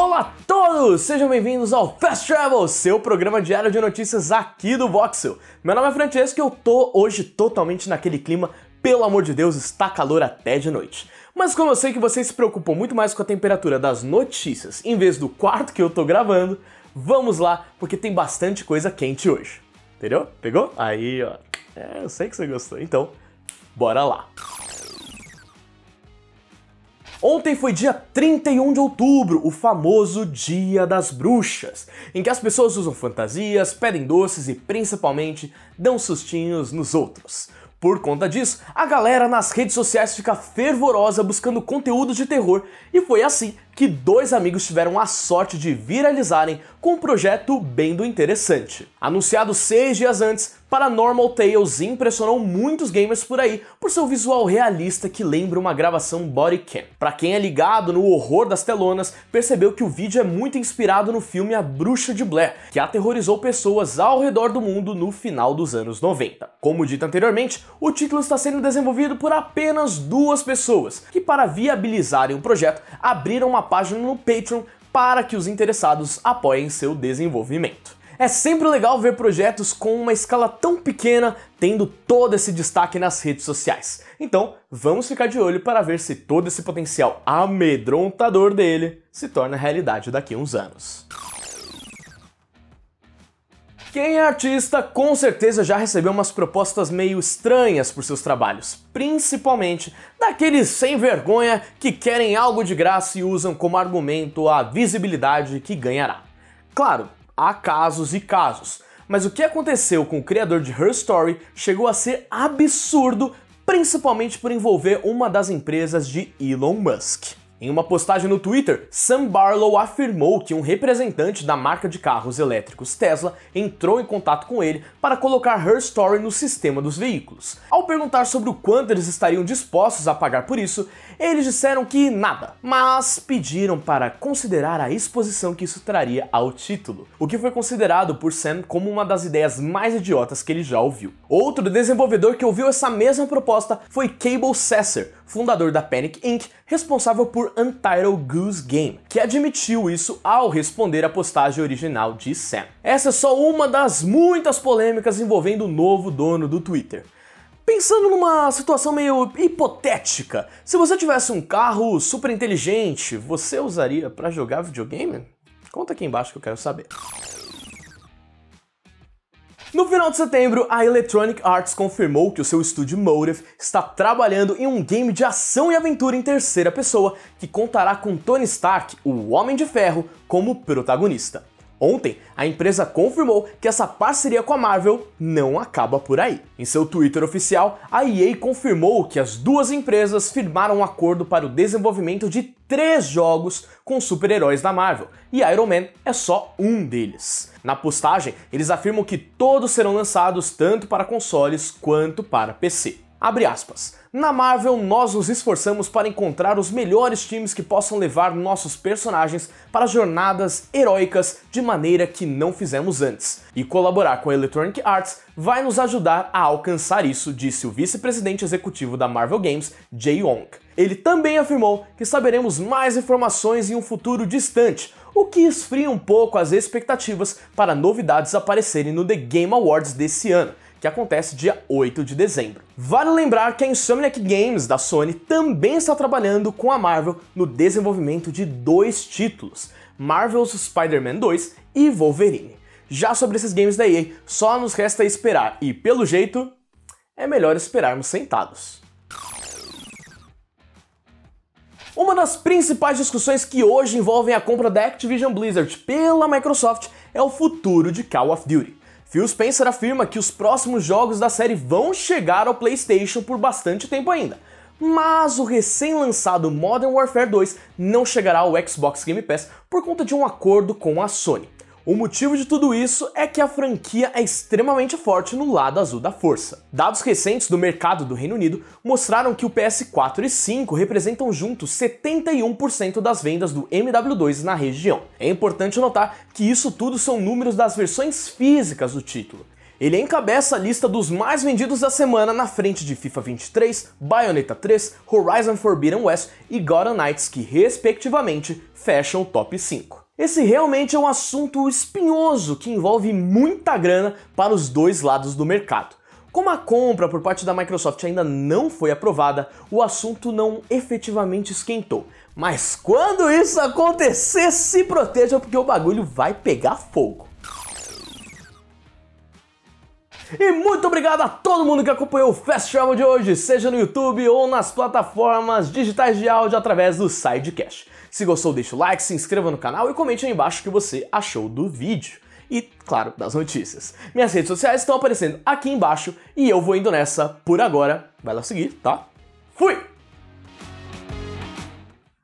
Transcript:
Olá a todos! Sejam bem-vindos ao Fast Travel, seu programa diário de notícias aqui do Voxel. Meu nome é Francesco e eu tô hoje totalmente naquele clima, pelo amor de Deus, está calor até de noite. Mas como eu sei que vocês se preocupam muito mais com a temperatura das notícias em vez do quarto que eu tô gravando, vamos lá, porque tem bastante coisa quente hoje. Entendeu? Pegou? Aí, ó. É, eu sei que você gostou. Então, bora lá. Ontem foi dia 31 de outubro, o famoso Dia das Bruxas, em que as pessoas usam fantasias, pedem doces e principalmente dão sustinhos nos outros. Por conta disso, a galera nas redes sociais fica fervorosa buscando conteúdos de terror e foi assim que dois amigos tiveram a sorte de viralizarem com um projeto bem do interessante. Anunciado seis dias antes, Paranormal Tales impressionou muitos gamers por aí por seu visual realista que lembra uma gravação body cam. Para quem é ligado no horror das telonas, percebeu que o vídeo é muito inspirado no filme A Bruxa de Blair, que aterrorizou pessoas ao redor do mundo no final dos anos 90. Como dito anteriormente, o título está sendo desenvolvido por apenas duas pessoas, que para viabilizarem o projeto abriram uma página no Patreon para que os interessados apoiem seu desenvolvimento. É sempre legal ver projetos com uma escala tão pequena tendo todo esse destaque nas redes sociais. Então, vamos ficar de olho para ver se todo esse potencial amedrontador dele se torna realidade daqui a uns anos. Quem é artista com certeza já recebeu umas propostas meio estranhas por seus trabalhos, principalmente daqueles sem vergonha que querem algo de graça e usam como argumento a visibilidade que ganhará. Claro, há casos e casos, mas o que aconteceu com o criador de Her Story chegou a ser absurdo, principalmente por envolver uma das empresas de Elon Musk. Em uma postagem no Twitter, Sam Barlow afirmou que um representante da marca de carros elétricos Tesla entrou em contato com ele para colocar Her Story no sistema dos veículos. Ao perguntar sobre o quanto eles estariam dispostos a pagar por isso, eles disseram que nada, mas pediram para considerar a exposição que isso traria ao título, o que foi considerado por Sam como uma das ideias mais idiotas que ele já ouviu. Outro desenvolvedor que ouviu essa mesma proposta foi Cable Sasser, fundador da Panic Inc., responsável por Untitled Goose Game, que admitiu isso ao responder à postagem original de Sam. Essa é só uma das muitas polêmicas envolvendo o novo dono do Twitter. Pensando numa situação meio hipotética, se você tivesse um carro super inteligente, você usaria para jogar videogame? Conta aqui embaixo que eu quero saber. No final de setembro, a Electronic Arts confirmou que o seu estúdio Motive está trabalhando em um game de ação e aventura em terceira pessoa que contará com Tony Stark, o Homem de Ferro, como protagonista. Ontem, a empresa confirmou que essa parceria com a Marvel não acaba por aí. Em seu Twitter oficial, a EA confirmou que as duas empresas firmaram um acordo para o desenvolvimento de três jogos com super-heróis da Marvel, e Iron Man é só um deles. Na postagem, eles afirmam que todos serão lançados tanto para consoles quanto para PC. Abre aspas. Na Marvel, nós nos esforçamos para encontrar os melhores times que possam levar nossos personagens para jornadas heróicas de maneira que não fizemos antes. E colaborar com a Electronic Arts vai nos ajudar a alcançar isso, disse o vice-presidente executivo da Marvel Games, Jay Wong. Ele também afirmou que saberemos mais informações em um futuro distante, o que esfria um pouco as expectativas para novidades aparecerem no The Game Awards desse ano que acontece dia 8 de dezembro. Vale lembrar que a Insomniac Games da Sony também está trabalhando com a Marvel no desenvolvimento de dois títulos, Marvel's Spider-Man 2 e Wolverine. Já sobre esses games da EA, só nos resta esperar e, pelo jeito, é melhor esperarmos sentados. Uma das principais discussões que hoje envolvem a compra da Activision Blizzard pela Microsoft é o futuro de Call of Duty. Phil Spencer afirma que os próximos jogos da série vão chegar ao PlayStation por bastante tempo ainda, mas o recém-lançado Modern Warfare 2 não chegará ao Xbox Game Pass por conta de um acordo com a Sony. O motivo de tudo isso é que a franquia é extremamente forte no lado azul da força. Dados recentes do mercado do Reino Unido mostraram que o PS4 e 5 representam juntos 71% das vendas do MW2 na região. É importante notar que isso tudo são números das versões físicas do título. Ele encabeça a lista dos mais vendidos da semana na frente de FIFA 23, Bayonetta 3, Horizon Forbidden West e Gotham Knights, que respectivamente fecham o top 5. Esse realmente é um assunto espinhoso que envolve muita grana para os dois lados do mercado. Como a compra por parte da Microsoft ainda não foi aprovada, o assunto não efetivamente esquentou. Mas quando isso acontecer, se proteja porque o bagulho vai pegar fogo. E muito obrigado a todo mundo que acompanhou o Fast Travel de hoje, seja no YouTube ou nas plataformas digitais de áudio através do Sidecast. Se gostou, deixa o like, se inscreva no canal e comente aí embaixo o que você achou do vídeo. E, claro, das notícias. Minhas redes sociais estão aparecendo aqui embaixo e eu vou indo nessa por agora. Vai lá seguir, tá? Fui!